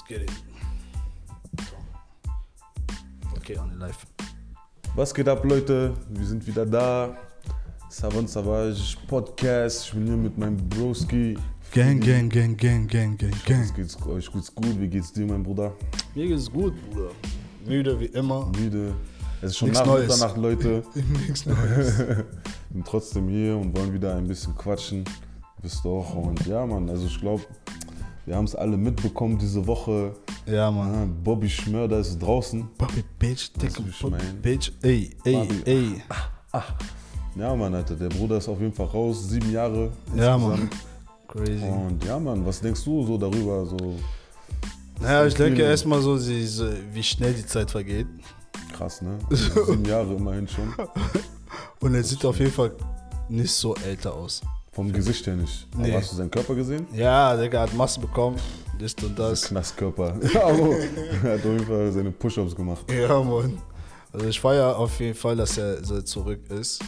Let's get it. Okay, on the live. Was geht ab, Leute? Wir sind wieder da. Savant Savage Podcast. Ich bin hier mit meinem Broski. Gang, gang, gang, gang, gang, gang, Es gang. geht's euch geht's gut. Wie geht's dir, mein Bruder? Mir geht's gut, Bruder. Müde wie immer. Müde. Es ist schon nach Neues. Mitternacht, Leute. Nichts Neues. Wir sind trotzdem hier und wollen wieder ein bisschen quatschen. Wisst ihr auch. Und ja, Mann, also ich glaube, wir haben es alle mitbekommen diese Woche. Ja, Mann. Ah, Bobby Schmörder ist draußen. Bobby Bitch, dicke wie ich Bobby mein? Bitch. Ey, ey, Bobby. ey. Ja, Mann, Alter, der Bruder ist auf jeden Fall raus. Sieben Jahre. Ja, insgesamt. Mann. Crazy. Und ja, Mann, was denkst du so darüber? So Naja, ich denke erstmal so, wie schnell die Zeit vergeht. krass, ne? Also sieben Jahre immerhin schon. Und er sieht auf jeden Fall nicht so älter aus. Vom Gesicht her nicht. Aber Nee. hast du seinen Körper gesehen? Ja, der hat Masse bekommen. Das und das. Knastkörper. Aber er hat auf jeden Fall seine Push-Ups gemacht. Ja, Mann. Also ich feiere auf jeden Fall, dass er so zurück ist.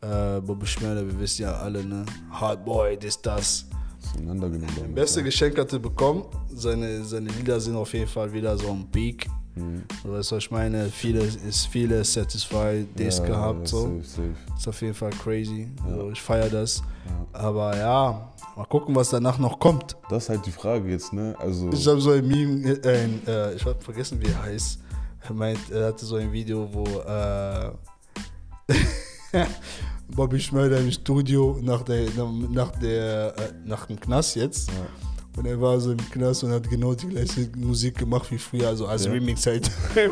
Äh, Bobby Schmerder, wir wissen ja alle, ne? Hardboy, das, das. Auseinandergenommen. Beste. Geschenk hat er bekommen. Seine, seine Lieder sind auf jeden Fall wieder so am Peak. Mhm. So, Weißt du, was ich meine? Viele, ist viele Satisfied Days Ja, gehabt. ja, so. Safe, safe. Ist auf jeden Fall crazy. Also ich feiere das. Aber ja, mal gucken, was danach noch kommt. Das ist halt die Frage jetzt, ne? Also, Ich habe so ein Meme, äh, äh, ich habe vergessen, wie er heißt. Er meint, er hatte so ein Video, wo äh, Bobby Schmeider im Studio nach der, nach der, äh, nach dem Knast jetzt. Und er war so im Knast und hat genau die gleiche Musik gemacht wie früher, also als Ja. Remix halt.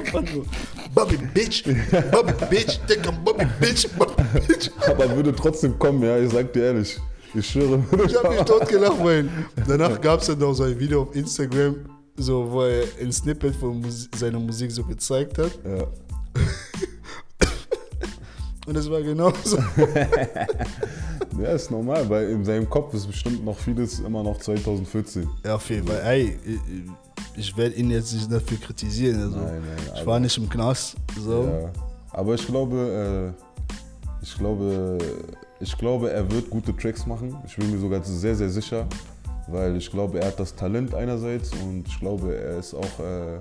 Bobby Bitch, Bobby Bitch, an Bobby Bitch, Bobby Bitch. aber würde trotzdem kommen, ja, ich sag dir ehrlich. Ich schwöre, Ich habe mich tot gelacht, weil danach gab es dann noch so ein Video auf Instagram, so, wo er ein Snippet von Musi seiner Musik so gezeigt hat. Ja. Und es war genauso. ja, ist normal, weil in seinem Kopf ist bestimmt noch vieles immer noch 2014. Ja, auf jeden Fall. Ey, ich, werde ihn jetzt nicht dafür kritisieren. Also. Nein, nein, ich aber- war nicht im Knast. So. Ja. Aber ich glaube, äh, ich glaube, ich glaube, er wird gute Tracks machen. Ich bin mir sogar sehr, sehr sicher, weil ich glaube, er hat das Talent einerseits und ich glaube, er ist auch äh,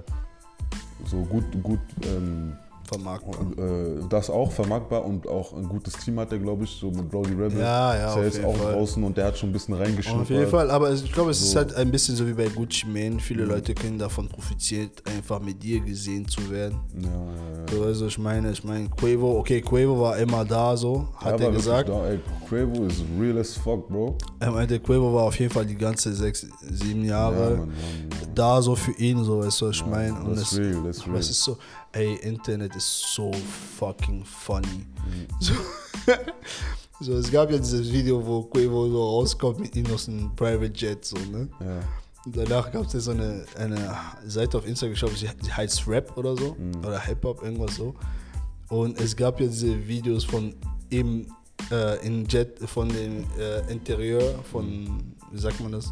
so gut, gut ähm, Vermarktbar. äh, das auch vermarktbar und auch ein gutes Team hat er, glaube ich, so mit Brody Rebel. Ja, ja, Ist er jetzt auch Fall. draußen und der hat schon ein bisschen reingeschnuppert. Auf jeden Fall, aber ich glaube, es ist So. halt ein bisschen so wie bei Gucci Mane. Mhm. Viele Leute können davon profitieren, einfach mit dir gesehen zu werden. Ja, ja, ja. So, also ich meine, ich meine, Quavo, okay, Quavo war immer da, so, hat Ja, er aber gesagt. Da, ey, Quavo ist real as fuck, Bro. Er meinte, Quavo war auf jeden Fall die ganze sechs, sieben Jahre Ja, Mann, Mann, Mann. da so für ihn, so, weißt du, was ich meine. Und das ist real, das ist aber es real. ist so, ey, Internet ist so fucking funny. Mhm. So, so, es gab ja dieses Video, wo Quavo so rauskommt mit ihm aus einem Private Jet, so, ne? Ja. Und danach gab es so eine, eine Seite auf Instagram, ich glaube, sie die heißt Rap oder so. Mhm. Oder Hip-Hop, irgendwas so. Und es gab ja diese Videos von ihm äh, in Jet, von dem äh, Interieur, von, wie sagt man das?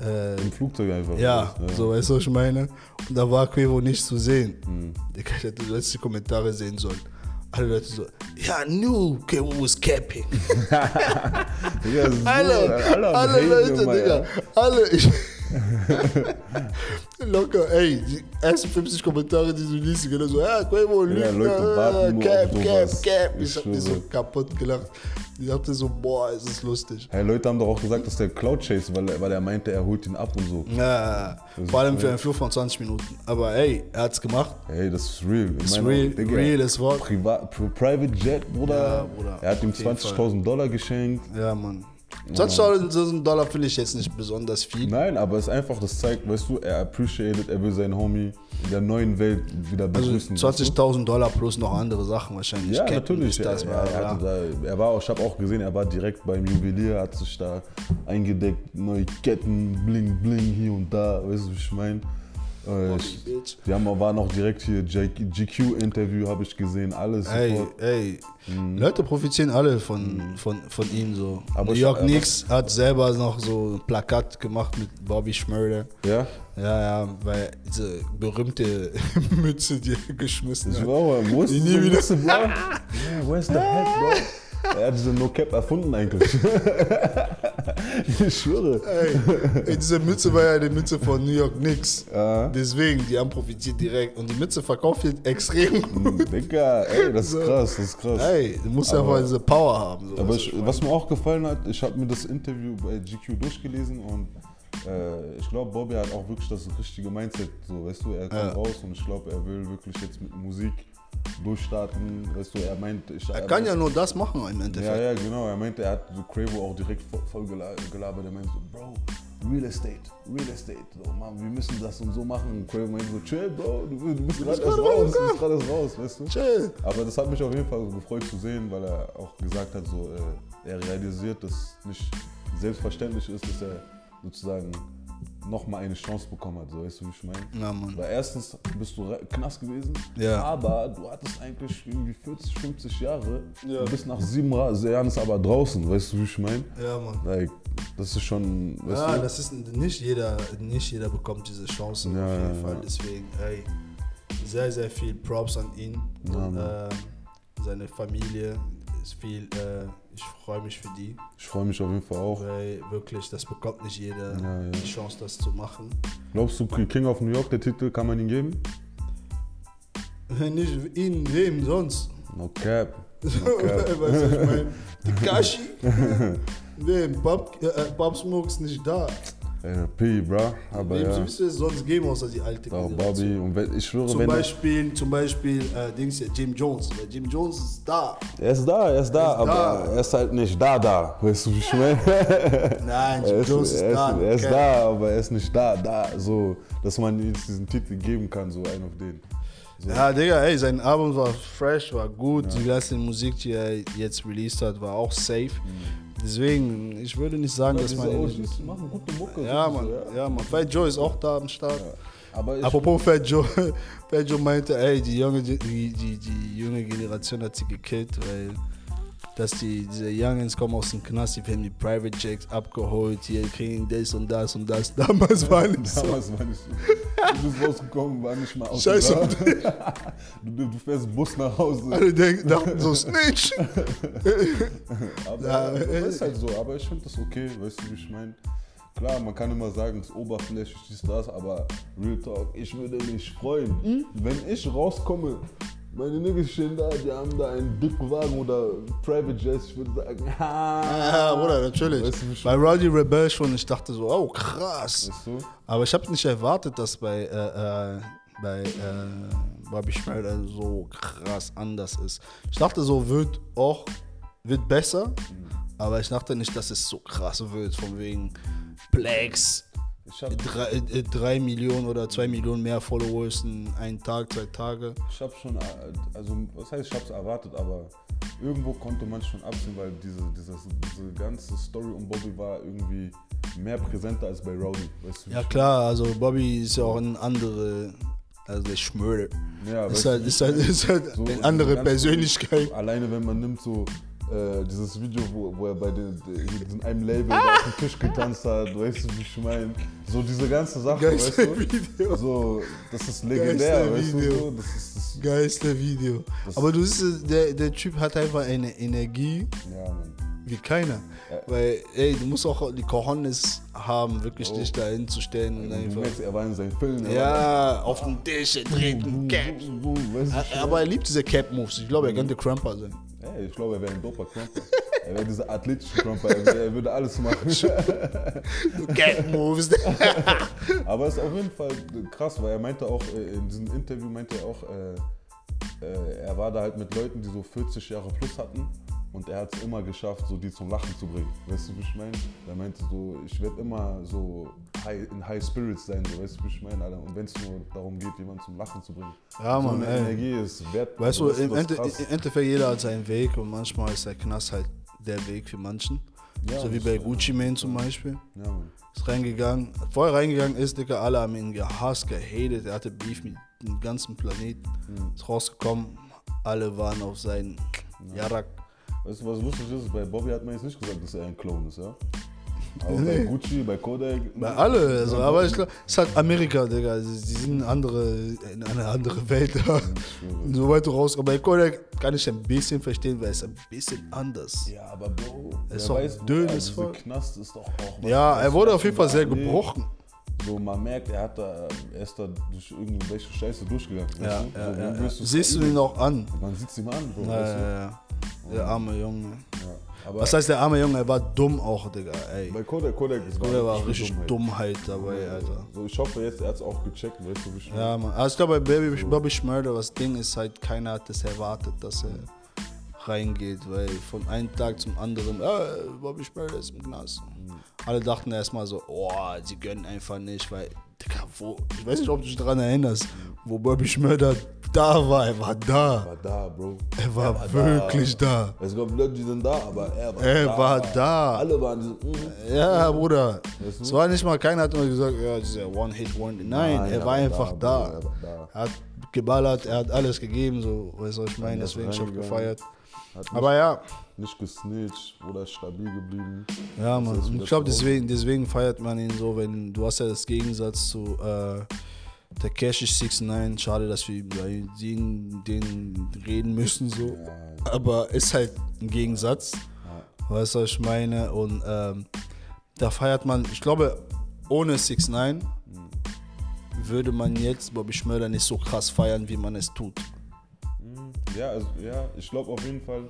Äh, Im Flugzeug einfach. ja, so weißt du, was ich meine? Und da war Quavo nicht zu sehen. Mhm. Ich hätte die Kommentare sehen sollen. Alle Leute so, ja, knew Quavo was capping. Digga, so, Alle, alle, alle Leute, Digga. ja. Alle. Ich, locker, ey, die ersten 50 Kommentare, die du liest, genau so, ja, Quavo, Ja, Lügner, Leute warten nur Cap, auf Cap. Cap. Ich Ich hab mich so kaputt gelacht. Ich dachte so, boah, es ist lustig. Hey, Leute haben doch auch gesagt, dass der Cloud Chase, weil, er- weil er meinte, er holt ihn ab und so. Ja, vor allem für einen Flug von 20 Minuten. Aber ey, er hat's gemacht. Hey, das ist real. Ich Ist real, Digga, real as Wort. Privat, Pri- Private Jet, Bruder. Ja, Bruder, Er hat ihm auf jeden 20.000 Dollar geschenkt. Ja, Mann. 20.000 Dollar finde ich jetzt nicht besonders viel. Nein, aber es ist einfach, das zeigt, weißt du, er appreciated, er will seinen Homie in der neuen Welt wieder Also begrüßen. du? 20.000 Dollar plus noch andere Sachen wahrscheinlich. Ja, Captain natürlich. ist Das, er, er, da, er war, auch- ich habe auch gesehen, er war direkt beim Juwelier, hat sich da eingedeckt, neue Ketten, bling, bling hier und da, weißt du, wie ich meine? Äh, ich- Bitch. die haben, waren auch direkt hier, GQ-Interview habe ich gesehen, alles Ey, sofort. ey, Leute profitieren alle von, von, von ihm so. Aber New ich- York aber- Knicks hat selber noch so ein Plakat gemacht mit Bobby Schmörder. Ja? Ja, ja, weil diese berühmte Mütze, die er geschmissen Ich hat. war, wo ist Die nie wieder- Mütze, Bro? Yeah, where's the hat, Bro? Er hat diese No Cap erfunden eigentlich. ich schwöre. Ey, diese Mütze war ja die Mütze von New York Knicks. Ja. Deswegen, die haben profitiert direkt. Und die Mütze verkauft jetzt extrem gut. Digga, ey, das ist krass, das ist krass. Ey, du musst ja Aber- einfach diese Power haben. So, Aber ich, was mir auch gefallen hat, ich habe mir das Interview bei GQ durchgelesen und äh, ich glaube, Bobby hat auch wirklich das richtige Mindset. So, weißt du, er kommt Ja. raus und ich glaube, er will wirklich jetzt mit Musik durchstarten. Weißt du, er meint, ich, er kann ja nur das machen im Endeffekt. Ja, ja, genau. Er meinte, er hat so Quavo auch direkt voll, voll gela- gelabert. Er meinte so, Bro, Real Estate, Real Estate. So, Mann, wir müssen das und so machen. Und Quavo meinte so, chill, Bro, du, du bist gerade erst raus, du bist gerade erst raus, weißt du? Chill. Aber das hat mich auf jeden Fall so gefreut zu sehen, weil er auch gesagt hat, so, äh, er realisiert, dass nicht selbstverständlich ist, dass er sozusagen nochmal eine Chance bekommen hat. So, weißt du, wie ich meine? Ja, Mann. Weil erstens bist du Knast gewesen, Ja. aber du hattest eigentlich irgendwie 40, 50 Jahre Ja. und bist nach sieben Jahren ist aber draußen, weißt du, wie ich meine? Ja, Mann. Like, das ist schon, weißt Ja, du? das ist nicht jeder, nicht jeder bekommt diese Chance Ja, auf jeden ja, Fall. Deswegen, ey, sehr, sehr viel Props an ihn und ähm, seine Familie. Ist viel, äh, ich freue mich für die, ich freue mich auf jeden Fall auch. weil wirklich, das bekommt nicht jeder Ja, ja. die Chance, das zu machen. Glaubst du, King of New York, der Titel, kann man ihn geben? nicht ihn, wem sonst? No cap. No cap. weißt du, ich meine, Tekashi, wem? Bob, äh, Bob Smoke ist nicht da. Ey, P, bra. Aber Wem ja. soll es sonst geben, außer die alte Auch? Bobby. Und wenn, ich schwöre, Zum wenn Beispiel, zum Beispiel äh, Dings Jim Jones. Weil Jim Jones ist da. er ist da, er ist da, Er ist aber da. er ist halt nicht da, da. Weißt du, wie ich meine? Nein, Jim ist, Jones ist, er ist, da. er ist da, aber er ist nicht da, da. So, dass man ihm diesen Titel geben kann, so einen auf den. So. Ja, Digga, ey, sein Album war fresh, war gut. Die ganze Musik, die er jetzt released hat, war auch safe. Deswegen, ich würde nicht sagen, dass man. OGs machen gute Mucke. Ja, so, Mann, ja. ja, Mann. Fat Joe ist auch da am Start. Aber ich, Apropos Fat Joe, Fat Joe meinte, ey, die junge, die, die, die junge Generation hat sie gekillt, weil dass die, diese Youngins kommen aus dem Knast, die werden die Private Jets abgeholt, hier kriegen das und das und das. Damals war nicht so. damals war nicht so. Du bist rausgekommen, war nicht mal aus. Scheiße. Du, du fährst Bus nach Hause. Alle denken, dachten so, Snitch. Aber Ja, das äh, ist halt so, aber ich finde das okay, weißt du, wie ich meine? Klar, man kann immer sagen, es ist oberflächlich, dies, das, aber Real Talk, ich würde mich freuen, Hm? wenn ich rauskomme, meine Niggas stehen da, die haben da einen dicken Wagen oder Private Jets, ich würde sagen, ha. Ja, Bruder, natürlich. Weißt du, bei Roddy Rebel schon, ich dachte so, oh krass. Weißt du? Aber ich habe nicht erwartet, dass bei, äh, äh, bei äh, Bobby Schneider so krass anders ist. Ich dachte so, wird auch, wird besser, aber ich dachte nicht, dass es so krass wird, von wegen habe drei, äh, drei Millionen oder zwei Millionen mehr Followers in einen Tag, zwei Tage. ich hab schon, äh, also was heißt, ich habe es erwartet, aber irgendwo konnte man schon absehen, weil diese, dieses, diese ganze Story um Bobby war irgendwie mehr präsenter als bei Rowdy, weißt du? Ja klar, also Bobby ist ja auch eine andere, also der Schmöder. meine? Ja, Ist du, halt, ist halt, ist halt So, eine diese andere Persönlichkeit. Alleine wenn man nimmt so äh, dieses Video, wo, wo er bei den, de, in einem Label da auf dem Tisch getanzt hat, weißt du, wie ich meine? So diese ganze Sache, weißt Geilste du? Video. So, das ist legendär, Geilste weißt du? Video. So, das ist, das, Geilste Video. Das- Aber du siehst, der, der Typ hat einfach eine Energie ja, Mann. wie keiner. Weil, ey, du musst auch die Cojones haben, wirklich Oh. dich da hinzustellen und Du einfach. merkst, er war in seinem Film. er Ja, auf den Tisch, er dreht einen Cap. weißt du? Aber er liebt diese Cap-Moves. Ich glaube, er könnte Crumper sein. Ey, ich glaube, er wäre ein doper Crumper. er wäre dieser athletische Crumper, er, er würde alles machen. Cap-Moves. Aber es ist auf jeden Fall krass, weil er meinte auch, äh, in diesem Interview meinte er auch, äh, äh, er war da halt mit Leuten, die so 40 Jahre plus hatten und er hat es immer geschafft, so die zum Lachen zu bringen. Weißt du, wie ich meine? Er meinte so, ich werde immer so high, in High Spirits sein, so, weißt du, wie ich meine? Alter? Und wenn es nur darum geht, jemanden zum Lachen zu bringen. Ja, so Mann, ey. Energie ist wert. Weißt du, im, Ende, im Endeffekt jeder hat seinen Weg und manchmal ist der Knast halt der Weg für manchen. Ja, so wie bei Gucci Mane zum Beispiel. Ja, Mann. Ist reingegangen, vorher reingegangen ist, Digga, alle haben ihn gehasst, gehatet, er hatte Beef mit dem ganzen Planeten. Mhm. Ist rausgekommen, alle waren auf seinen Jarak. Weißt du, was lustig ist? Bei Bobby hat man jetzt nicht gesagt, dass er ein Clone ist, ja? Aber bei Gucci, bei Kodak. Bei alle, also, aber ich glaube, es ist halt Amerika, Digga. Die sind andere, in eine andere Welt. Soweit du rauskommst. Bei Kodak kann ich ein bisschen verstehen, weil es ein bisschen anders. Ja, aber Bro, Es ist weiß, dünn as dieser fuck. Knast ist doch auch. Ja, er wurde auf jeden Fall sehr gebrochen. So, man merkt, er hat da, er ist da durch irgendwelche Scheiße durchgegangen. Ja, du? ja, so, ja, ja. du's Siehst du ihn auch an. Man sieht ihm an, Bro. Ja, weißt du? ja, ja. Der arme Junge. Ja. Was heißt der arme Junge? Er war dumm auch, Digga. Ey. bei Kodak, Kodak ist Oder war richtig Dummheit dabei, Alter. So, ich hoffe jetzt, er hat es auch gecheckt, weißt du, wie ich Ja, man. Also ich glaube, bei Baby, Bobby Schmörder, das Ding ist halt, keiner hat das erwartet, dass er reingeht, weil von einem Tag zum anderen, äh, Bobby Schmörder ist im Knast. Alle dachten erstmal so, oh, sie gönnen einfach nicht, weil, Digga, wo, ich weiß nicht, ob du dich daran erinnerst, wo Bobby Schmörder da war, er war da. Er war da, Bro. Er war wirklich da. Es gab Leute, die sind da, aber er war Er da. war da. Alle waren so, mm. Ja, Bruder. Weißt du? Es war nicht mal, keiner hat nur gesagt, ja, dieser One-Hit-Wonder. Nein, Nein, er er war war einfach da, da. Bruder, er war da. Er hat geballert, er hat alles gegeben, so, weißt du, was ich meine, er deswegen schon reingegangen. gefeiert. Hat nicht, Aber ja, nicht gesnitcht oder stabil geblieben. ja, man. ist ich glaube, deswegen, deswegen feiert man ihn so, wenn du hast ja das Gegensatz zu äh, der Cash 69. Schade, dass wir über den, den reden müssen, so. Aber ist halt ein Gegensatz. Weißt du, was ich meine? Und ähm, da feiert man, ich glaube, ohne 6 9 würde man jetzt Bobby Schmörder nicht so krass feiern, wie man es tut. Ja, also, ja ich glaube auf jeden Fall.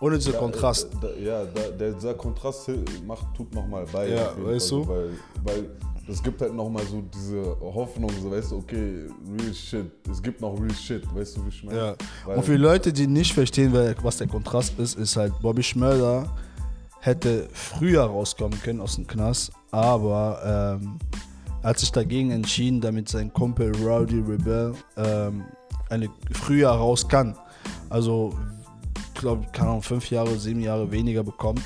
Ohne diesen da- Kontrast. Da, ja, da, der, dieser Kontrast macht, tut nochmal bei. Ja, weißt Fall, du? Weil, weil es gibt halt nochmal so diese Hoffnung, so weißt du, okay, real shit. Es gibt noch real shit, weißt du, wie ich meine? Ja. Weil, Und für Leute, die nicht verstehen, was der Kontrast ist, ist halt, Bobby Schmörder hätte früher rauskommen können aus dem Knast, aber ähm, er hat sich dagegen entschieden, damit sein Kumpel Rowdy Rebel ähm, eine früher raus kann. Also, ich glaube, kann auch fünf Jahre, sieben Jahre weniger bekommen,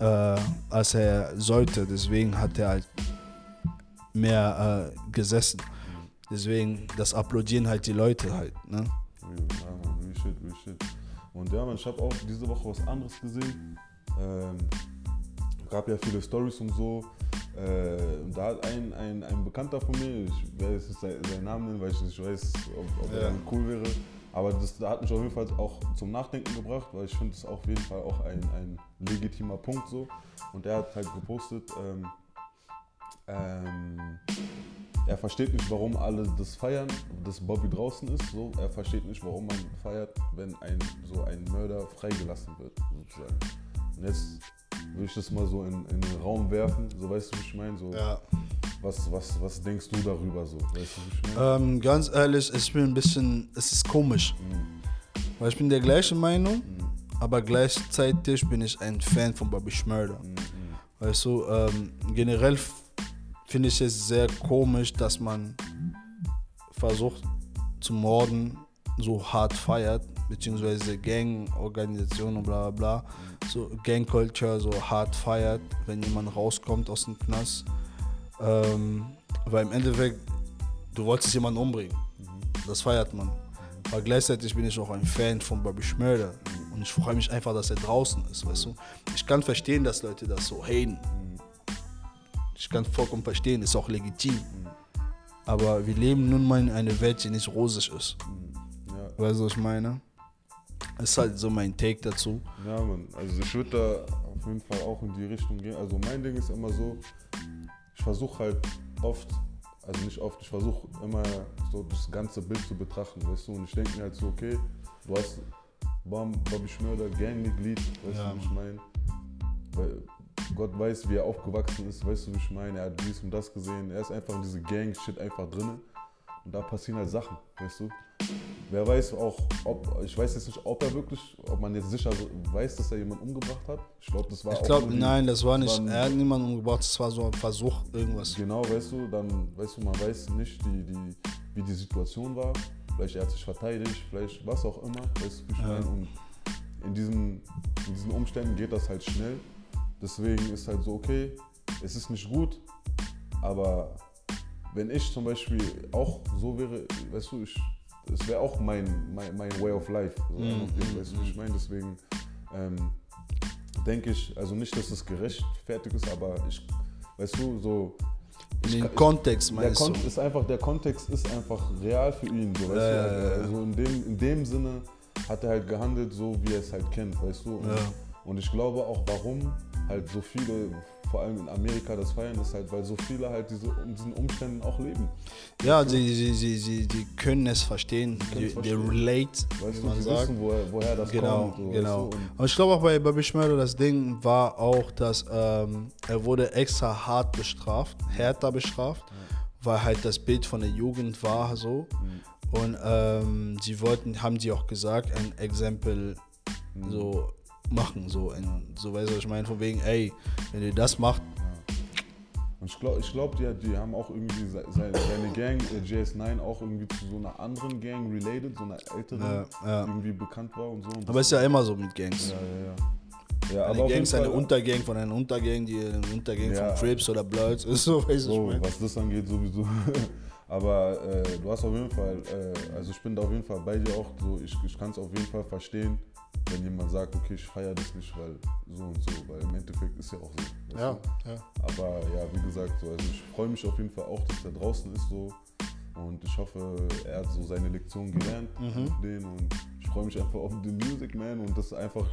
äh, als er sollte. Deswegen hat er halt mehr äh, gesessen. Deswegen, das applaudieren halt die Leute halt. Ne? Ja, real shit, real shit. Und ja, man, ich habe auch diese Woche was anderes gesehen. Ähm, gab ja viele Stories und so. Äh, und da hat ein, ein, ein Bekannter von mir, ich werde jetzt seinen Namen nennen, weil ich nicht weiß, ob, ob Ja. er cool wäre. Aber das da hat mich auf jeden Fall auch zum Nachdenken gebracht, weil ich finde es auf jeden Fall auch ein, ein legitimer Punkt so. Und er hat halt gepostet, ähm, ähm, er versteht nicht, warum alle das feiern, dass Bobby draußen ist. So. Er versteht nicht, warum man feiert, wenn ein, so ein Mörder freigelassen wird, sozusagen. Und jetzt will ich das mal so in, in den Raum werfen, so weißt du, wie ich meine? So, Ja. Was, was, was denkst du darüber so? Weißt du? Ähm, ganz ehrlich, ich bin ein bisschen, es ist komisch. Weil ich bin der gleichen Meinung, aber gleichzeitig bin ich ein Fan von Bobby Schmörder. Weißt du, ähm, generell finde ich es sehr komisch, dass man versucht zu morden, so hart feiert, beziehungsweise Gangorganisationen und bla bla bla, so Gang-Culture so hart feiert, wenn jemand rauskommt aus dem Knast. Ähm, weil im Endeffekt, du wolltest jemanden umbringen. Das feiert man. Aber gleichzeitig bin ich auch ein Fan von Bobby Schmörder. Und ich freue mich einfach, dass er draußen ist, weißt du. Ich kann verstehen, dass Leute das so haten. Ich kann vollkommen verstehen, ist auch legitim. Aber wir leben nun mal in einer Welt, die nicht rosig ist. Ja. Weißt du, was ich meine? Ist halt so mein Take dazu. Ja, Mann, also ich würde da auf jeden Fall auch in die Richtung gehen. Also mein Ding ist immer so, ich versuche halt oft, also nicht oft, ich versuche immer so das ganze Bild zu betrachten, weißt du? Und ich denke mir halt so, okay, du hast Bam, Bobby Schmörder, Gangmitglied, weißt Ja, du, wie ich meine? Weil Gott weiß, wie er aufgewachsen ist, weißt du, wie ich meine? Er hat dies und das gesehen, er ist einfach in diese Gang-Shit einfach drin. Und da passieren halt Sachen, weißt du? Wer weiß auch, ob, ich weiß jetzt nicht, ob er wirklich, ob man jetzt sicher weiß, dass er jemanden umgebracht hat. Ich glaube, das war Ich glaube, nein, das war nicht. war ein- Er hat niemanden umgebracht, das war so ein Versuch, irgendwas. Genau, weißt du, dann, weißt du, man weiß nicht, die, die, wie die Situation war. Vielleicht er hat sich verteidigt, vielleicht was auch immer, weißt du, wie ich Ja. meine? Und in diesen, in diesen Umständen geht das halt schnell. Deswegen ist halt so, okay, es ist nicht gut, aber wenn ich zum Beispiel auch so wäre, weißt du, ich, es wäre auch mein, mein, mein Way of Life. So, Mhm, weißt du, ich meine? Deswegen ähm, denke ich, also nicht, dass es gerechtfertigt ist, aber ich, weißt du, so. In den Kontext Der, meinst Kon du? ist einfach, der Kontext ist einfach real für ihn. So, weißt Ja, du? Also in dem, in dem Sinne hat er halt gehandelt, so wie er es halt kennt, weißt du? Und, Ja. Und ich glaube auch, warum halt so viele, vor allem in Amerika, das feiern, ist halt, weil so viele halt diese, diesen Umständen auch leben. Ja, sie, sie, sie, sie, die können es verstehen. Die, es die verstehen. relate, Weißt wie man sagt. wissen, woher, woher das Genau, kommt. So, genau. Du? Und ich glaube auch bei Bobby Schmeider, das Ding war auch, dass ähm, er wurde extra hart bestraft, härter bestraft, weil halt das Bild von der Jugend war so. Mhm. Und ähm, sie wollten, haben sie auch gesagt, ein Exempel Mhm. so machen, so, ein, so weißt du, was ich meine, von wegen, ey, wenn ihr das macht, Und ich glaube, ich glaub, die, die haben auch irgendwie se- seine, seine Gang, äh, JS9, auch irgendwie zu so einer anderen Gang related, so einer älteren, Ja, ja. die irgendwie bekannt war und so. Und aber ist ja immer so mit Gangs. ja, ja, ja. ja aber Eine auf Gang ist eine Untergang von einer Untergang, die eine Untergang Ja. von Crips oder Bloods ist, so was so, ich meine. was das angeht, sowieso. aber äh, du hast auf jeden Fall, äh, also ich bin da auf jeden Fall bei dir auch so, ich, ich kann es auf jeden Fall verstehen, wenn jemand sagt, okay, ich feiere das nicht, weil so und so, weil im Endeffekt ist ja auch so. Ja, ja. Aber ja, wie gesagt, so, also ich freue mich auf jeden Fall auch, dass er draußen ist so. Und ich hoffe, er hat so seine Lektion gelernt Mhm. mit denen. Und ich freue mich einfach auf den Music Man und das ist einfach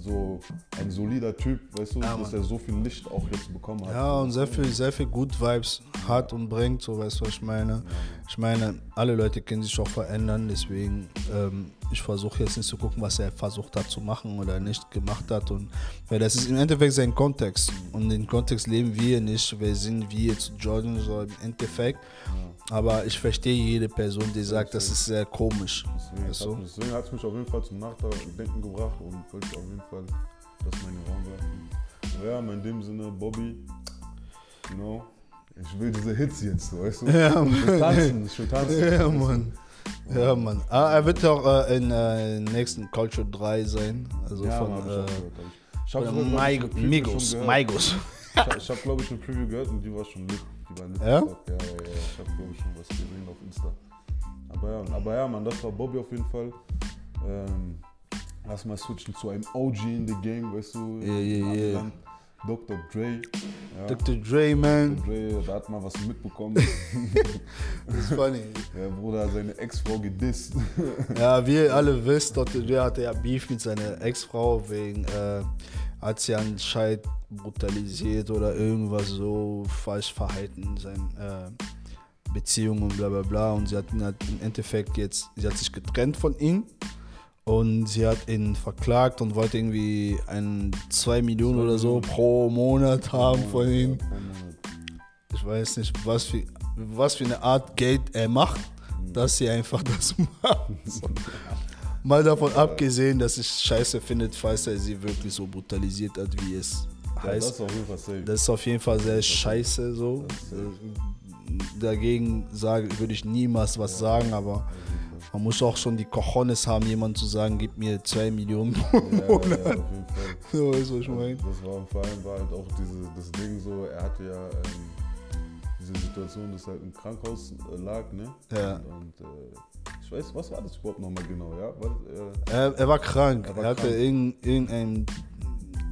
so ein solider Typ, weißt du, Ja, dass er so viel Licht auch jetzt bekommen hat. Ja, und sehr viel, sehr viel Good Vibes hat und bringt, so weißt du, was ich meine. Ich meine, alle Leute können sich auch verändern, deswegen, ähm, ich versuche jetzt nicht zu gucken, was er versucht hat zu machen oder nicht gemacht hat. Und, weil das ist im Endeffekt sein Kontext. Und den Kontext leben wir nicht. Wir sind wie jetzt Jordan, so im Endeffekt. Aber ich verstehe jede Person, die sagt, das ist sehr komisch. Deswegen Weißt hat du? mich- deswegen hat es mich auf jeden Fall zum Nachdenken gebracht und wollte auf jeden Fall das mal in den Raum. Aber ja, in dem Sinne, Bobby, you know, ich will diese Hits jetzt, weißt du? Ja, Ich will tanzen, ich will tanzen. Ja? Mann. Ja, Mann. Ah, er wird auch äh, in äh, nächsten Culture 3 sein. Also Ja, von Mann, hab ich äh, hab hab eine Preview Migos. Ich, habe, glaube ich, eine Preview gehört und die war schon lit. Die war lit. Ja? Ja, ja, ja. Ich habe, glaube ich, schon was gesehen auf Insta. Aber ja, aber ja, Mann, das war Bobby auf jeden Fall. Ähm, lass mal switchen zu einem OG in the Game, weißt du? Ja, ja, ja. Amiland. Dr. Dre. Ja. Dr. Dre, man. Dre, da hat man was mitbekommen. Das ist funny. Der Bruder hat seine Ex-Frau gedisst. Ja, wie ihr alle wisst, Dr. Dre hatte ja Beef mit seiner Ex-Frau wegen, äh, hat sie anscheinend brutalisiert oder irgendwas so falsch verhalten in seinen äh, Beziehungen und bla bla bla. Und sie hat ihn halt im Endeffekt jetzt, sie hat sich getrennt von ihm und sie hat ihn verklagt und wollte irgendwie ein 2 Millionen oder so pro Monat haben von ihm. Ich weiß nicht, was für, was für eine Art Geld er macht, dass sie einfach das macht. Mal davon abgesehen, dass ich scheiße findet, falls er sie wirklich so brutalisiert hat, wie es Ja, das heißt. ist auf jeden Fall safe. Das ist auf jeden Fall sehr scheiße so. Dagegen sage, würde ich niemals was sagen, aber man muss auch schon die Cojones haben, jemand zu sagen, gib mir 2 Millionen. Ja, ja, ja, Fall. so weißt du, was ich meine. Das war vor allem war halt auch diese, das Ding so, er hatte ja ähm, diese Situation, dass er halt im Krankenhaus äh, lag, ne? Ja. Und, und äh, ich weiß, was war das überhaupt nochmal genau, ja? War, äh, Er, er war krank. Er war er hatte krank. irgendein, irgendein,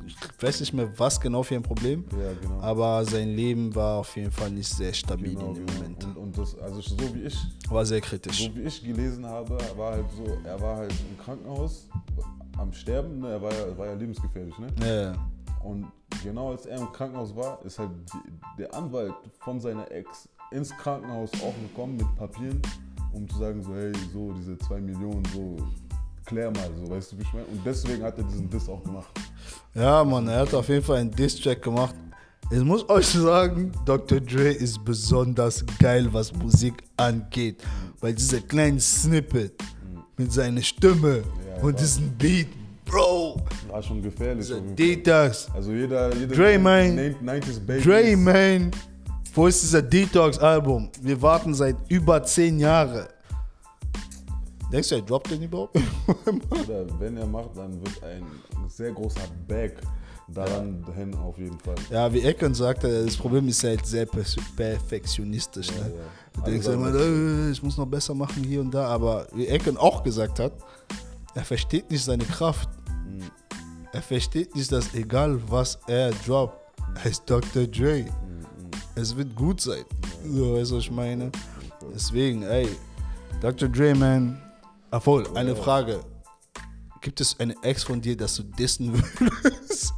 ich weiß nicht mehr, was genau für ein Problem. ja, genau. Aber sein Leben war auf jeden Fall nicht sehr stabil genau, in dem genau. Moment. Und, und das, also so wie ich, War sehr kritisch. so wie ich gelesen habe, war halt so, er war halt im Krankenhaus am Sterben, ne? Er war ja, war ja lebensgefährlich, ne? Ja, Und genau als er im Krankenhaus war, ist halt die, der Anwalt von seiner Ex ins Krankenhaus auch gekommen mit Papieren, um zu sagen, so, hey, so, diese zwei Millionen, so, klär mal, so, weißt du, wie ich meine? Und deswegen hat er diesen Diss auch gemacht. ja, Mann, er hat auf jeden Fall einen Diss-Track gemacht. Ich muss euch sagen, Dr. Dre ist besonders geil, was Musik angeht. Weil dieser kleine Snippet mit seiner Stimme Ja, und diesem Beat, Bro, War schon gefährlich. Detox. Also jeder, jeder Dre, man. 90s Baby. Dre, man, wo ist dieser Detox-Album? Wir warten seit über zehn Jahren. Denkst du, er droppt den überhaupt? Oder wenn er macht, dann wird ein sehr großer Bag daran hin auf jeden Fall. Ja, wie Ecken sagte, das Problem ist halt sehr perfektionistisch. Ne? ja. Du Alle denkst sagen immer, äh, ich muss noch besser machen hier und da, aber wie Ecken auch gesagt hat, er versteht nicht seine Kraft. Mhm. Er versteht nicht, dass egal was er droppt, er ist Dr. Dre. Es wird gut sein. So, weißt du, was ich meine? Deswegen, ey, Dr. Dre, man. Obwohl, eine Frage. Gibt es eine Ex von dir, dass du dissen würdest?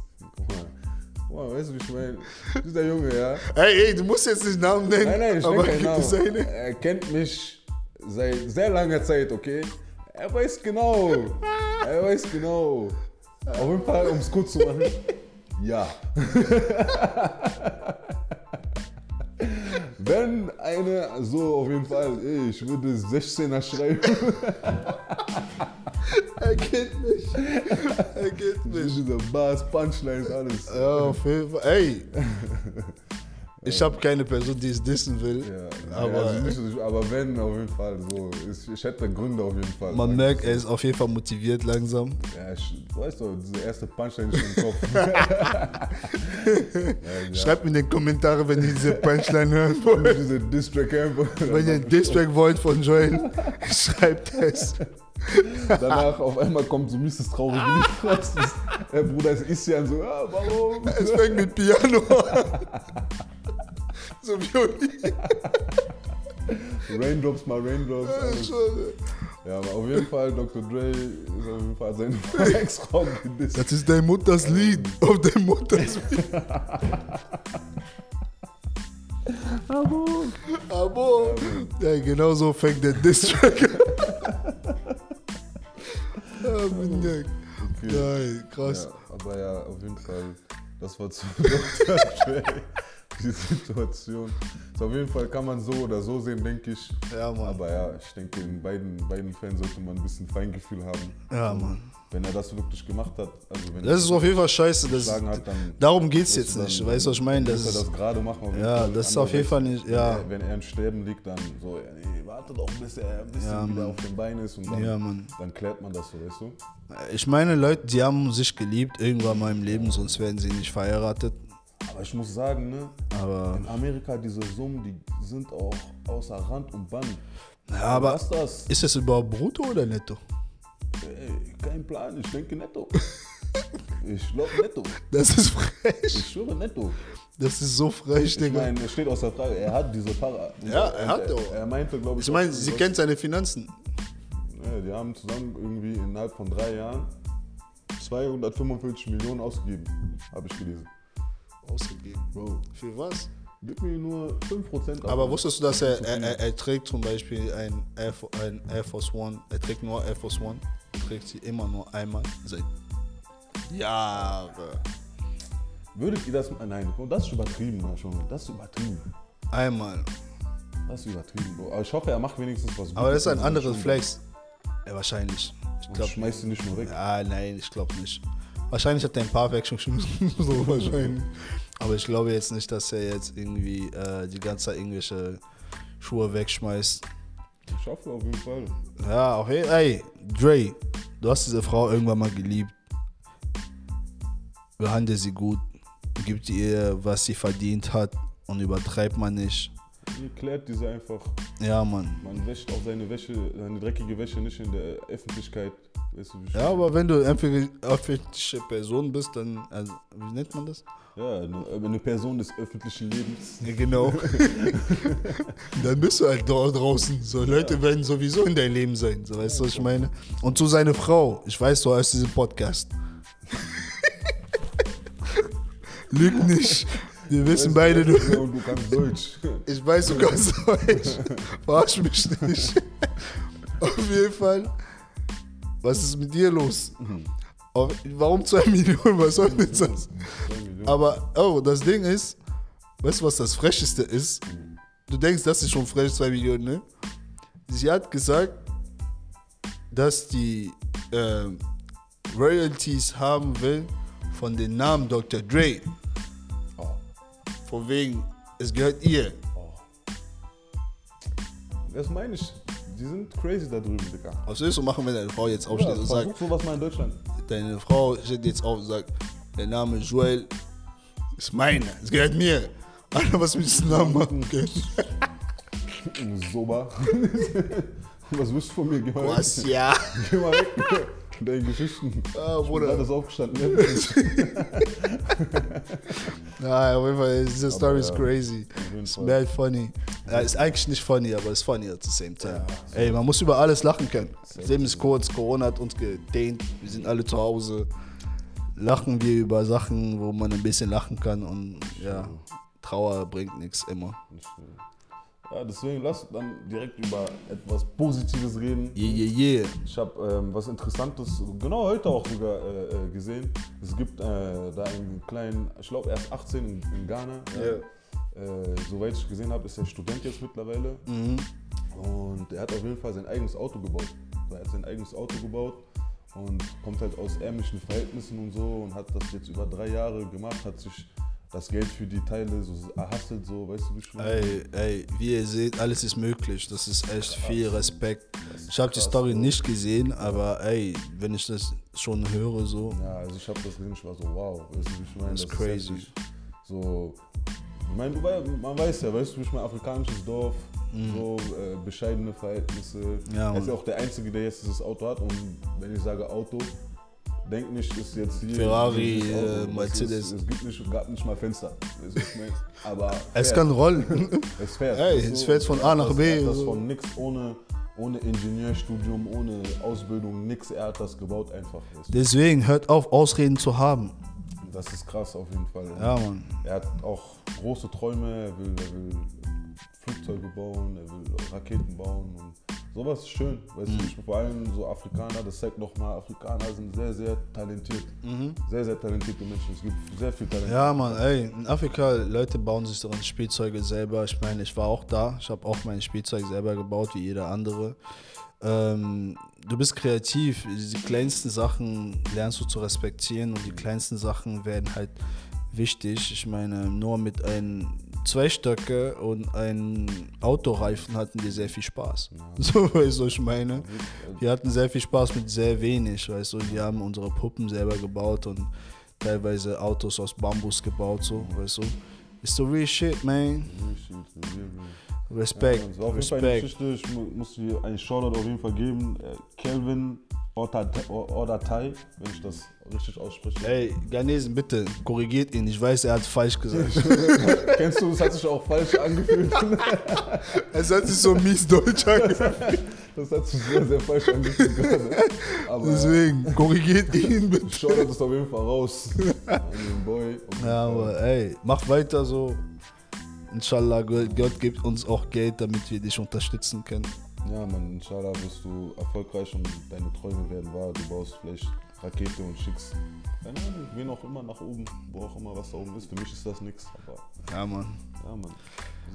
Wow, weißt du, wie ich meine? Dieser Junge, ja. Ey, ey, du musst jetzt nicht Namen nennen. Nein, nein, ich aber keinen Namen. Er kennt mich seit sehr langer Zeit, okay? Er weiß genau. Er weiß genau. Auf jeden Fall, um es kurz zu machen. Ja. Wenn eine, so auf jeden Fall, ey, ich würde 16er schreiben. Er kennt mich. Er kennt mich. Diese Bars, Punchlines, alles. Ja, auf jeden Fall. Ey. Ich habe keine Person, die es dissen will. Ja, aber also nicht, aber wenn, auf jeden Fall. So. Ich, hätte Gründe auf jeden Fall. man merkt, er ist auf jeden Fall motiviert langsam. Ja, ich, du weißt doch, diese erste Punchline ist schon im Kopf. ja, ja. Schreibt mir in den Kommentaren, wenn ihr diese Punchline hört. Und diese Distrack. Wenn ihr einen Distrack wollt von Joel, schreibt es. Danach auf einmal kommt so mieses traurig Der Bruder ist Isian so, ah, warum? Es fängt mit Piano an. So Violin. Raindrops mal Raindrops. Alles. Ja, aber auf jeden Fall, Dr. Dre ist auf jeden Fall seine Ex-Frau gedisst. Das ist dein Mutters Lied. Auf dein Mutters Lied. Aber. Ja, genau so fängt der Distrack an. Ah, mein Gott. Geil, krass. Ja, aber ja, auf jeden Fall, das war zu Dr. Dre. Die Situation. So, auf jeden Fall kann man so oder so sehen, denke ich. Ja, Mann. Aber ja, ich denke, in beiden, beiden Fällen sollte man ein bisschen Feingefühl haben. Ja, Mann. Wenn er das wirklich gemacht hat, also wenn Das ist auf jeden Fall scheiße. Das, hat, dann. darum geht es jetzt du nicht. dann- Weißt du, was ich meine? Das muss er das gerade machen. Ja, das ist auf jeden Fall nicht- ja. Wenn er, wenn er im Sterben liegt, dann so, nee, warte doch, bis er ein bisschen Ja, wieder Mann. auf den Beinen ist und dann, Ja, Mann. dann klärt man das so, weißt du? ich meine, Leute, die haben sich geliebt irgendwann mal im Leben, sonst werden sie nicht verheiratet. Ich muss sagen, ne, Aber, in Amerika diese Summen, die sind auch außer Rand und Band. ja, aber Was ist das? ist das überhaupt brutto oder netto? Ey, kein Plan, ich denke netto. ich glaube netto. Das ist frech. Ich schwöre netto. Das ist so frech, Ich Digga. meine, es steht außer Frage, er hat diese Para. Ja, er hat er, auch. er meinte, glaube ich. Ich meine, sie kennt seine Finanzen. Ja, die haben zusammen irgendwie innerhalb von drei Jahren 245 Millionen ausgegeben, habe ich gelesen. Ausgegeben. Bro, Für was? gib mir nur 5% ab. Aber wusstest du, dass er, er, er, er trägt zum Beispiel ein Air, ein Air Force One, er trägt nur Air Force One, er trägt sie immer nur einmal seit Jahren. Würdet ihr das. Nein, das ist übertrieben, schon. Das ist übertrieben. Einmal. Das ist übertrieben, Bro. Aber ich hoffe, er macht wenigstens was Aber das ist ein Gutes. anderes Flex. Ja, wahrscheinlich. Ich Und glaube. schmeißt ihn nicht nur weg. Ja, nein, ich glaube nicht. Wahrscheinlich hat er ein paar weggeschmissen. so wahrscheinlich. Aber ich glaube jetzt nicht, dass er jetzt irgendwie äh, die ganze Zeit irgendwelche Schuhe wegschmeißt. Ich hoffe auf jeden Fall. Ja, auch hey, ey, Dre, du hast diese Frau irgendwann mal geliebt. Behandle sie gut, gib ihr, was sie verdient hat und übertreib man nicht. Ihr klärt diese einfach. Ja, Mann. Man wäscht auch seine Wäsche, seine dreckige Wäsche nicht in der Öffentlichkeit. Weißt du, Ja, aber wenn du öffentliche Person bist, dann, also, wie nennt man das? ja eine, eine Person des öffentlichen Lebens. Ja, genau. dann bist du halt da draußen. So, Leute werden sowieso in dein Leben sein. So, weißt du, was ich meine? Und zu seiner Frau, ich weiß, du hörst diesen Podcast. Lüg nicht. Wir wissen beide, du, du kannst Deutsch. Ich weiß, du kannst Deutsch. Verarsch mich nicht. Auf jeden Fall. Was ist mit dir los? Auf, warum 2 Millionen? Was soll denn das? Aber, oh, das Ding ist, weißt du, was das Frecheste ist? Du denkst, das ist schon frech, 2 Millionen, ne? Sie hat gesagt, dass die ähm, Royalties haben will von dem Namen Dr. Dre. Von wegen, es gehört ihr. oh. Das meine ich. Die sind crazy da drüben, Digga. Was willst du machen, wenn deine Frau jetzt aufsteht Ja, und sagt, versuch sowas mal in Deutschland. deine Frau steht jetzt auf und sagt, der Name Joel ist meiner, es gehört mir. Alter, was mit diesem Namen machen können? Soba. Was willst du von mir? Geh mal Was weg. ja? Geh mal weg. Mit deinen Geschichten. Ah, Ich bin Bruder. gerade erst aufgestanden. Ja, auf jeden Fall, diese Story ist ja, crazy. Ist mad funny. Ja, ist eigentlich nicht funny, aber ist funny at the same time. Ey, man muss über alles lachen können. Das Leben ist kurz, Corona hat uns gedehnt, wir sind alle zu Hause. Lachen wir über Sachen, wo man ein bisschen lachen kann und ja, Trauer bringt nichts immer. Ja, deswegen lass dann direkt über etwas Positives reden. Yeah, yeah, yeah. Ich habe ähm, was Interessantes, genau heute auch sogar äh, äh, gesehen. Es gibt äh, da einen kleinen, ich glaube er ist 18 in, in Ghana. Ja. Äh, soweit ich gesehen habe, ist er Student jetzt mittlerweile. Und er hat auf jeden Fall sein eigenes Auto gebaut. Er hat sein eigenes Auto gebaut und kommt halt aus ärmlichen Verhältnissen und so und hat das jetzt über drei Jahre gemacht, hat sich das Geld für die Teile so erhasselt, so, weißt du, wie ich meine? Ey, ey, wie ihr seht, alles ist möglich. Das ist echt viel Respekt. ist Ich habe die krass, Story Bro. nicht gesehen, aber ey, wenn ich das schon höre, so, Ja, also ich habe das gesehen, ich war so, wow, weißt du, wie ich meine? Das ist Das crazy. heftig. so, ich meine, du wei- man weiß ja, weißt du, wie ich meine, afrikanisches Dorf, so äh, bescheidene Verhältnisse. Mhm. Ja, er ist ja auch der Einzige, der jetzt dieses Auto hat und wenn ich sage Auto, denk nicht, ist jetzt hier Ferrari, äh, Das Mercedes. Ist, es gibt nicht, gab nicht mal Fenster, aber es kann rollen. Es fährt. Ey, weißt es du? fährt von A nach das, B, das so. von nix ohne, ohne Ingenieurstudium, ohne Ausbildung, nix. Er hat das gebaut einfach. Deswegen hört auf, Ausreden zu haben. Das ist krass auf jeden Fall. Ja, Mann. Er hat auch große Träume. Er will, er will Flugzeuge bauen, er will Raketen bauen und sowas ist schön. Weißt Mhm. du, vor allem so Afrikaner, das zeigt nochmal, Afrikaner sind sehr, sehr talentiert. Sehr, sehr talentierte Menschen. Es gibt sehr viel Talent. Mhm. Ja, Mann, ey, in Afrika, Leute bauen sich deren Spielzeuge selber. Ich meine, ich war auch da. Ich habe auch mein Spielzeug selber gebaut, wie jeder andere. Ähm, du bist kreativ. Die kleinsten Sachen lernst du zu respektieren und die kleinsten Sachen werden halt wichtig. Ich meine, nur mit einem zwei Stöcke und einem Autoreifen hatten wir sehr viel Spaß. So, weißt du, ich meine? Wir hatten sehr viel Spaß mit sehr wenig, weißt du. Wir haben unsere Puppen selber gebaut und teilweise Autos aus Bambus gebaut, so, weißt du. It's the real shit, man. Respekt, Ja, auf jeden Fall eine Respekt. Geschichte. Ich mu muss dir einen Shoutout auf jeden Fall geben. Äh, Kelvin Ordatai, wenn ich das richtig ausspreche. Ey, Ghanesen, bitte, korrigiert ihn. Ich weiß, er hat falsch gesagt. Kennst du, es hat sich auch falsch angefühlt. es hat sich so mies Deutsch angefühlt. Das hat sich sehr, sehr falsch angefühlt gerade. Aber Deswegen, korrigiert ihn bitte. Shoutout ist auf jeden Fall raus Boy. Ja, aber ey, mach weiter so. Inshallah, Gott gibt uns auch Geld, damit wir dich unterstützen können. Ja, man, inshallah wirst du erfolgreich und deine Träume werden wahr. Du baust vielleicht Rakete und schickst, keine Ahnung, wen auch immer nach oben, wo auch immer was da oben ist. Für mich ist das nichts, aber Ja, Mann. ja, Mann.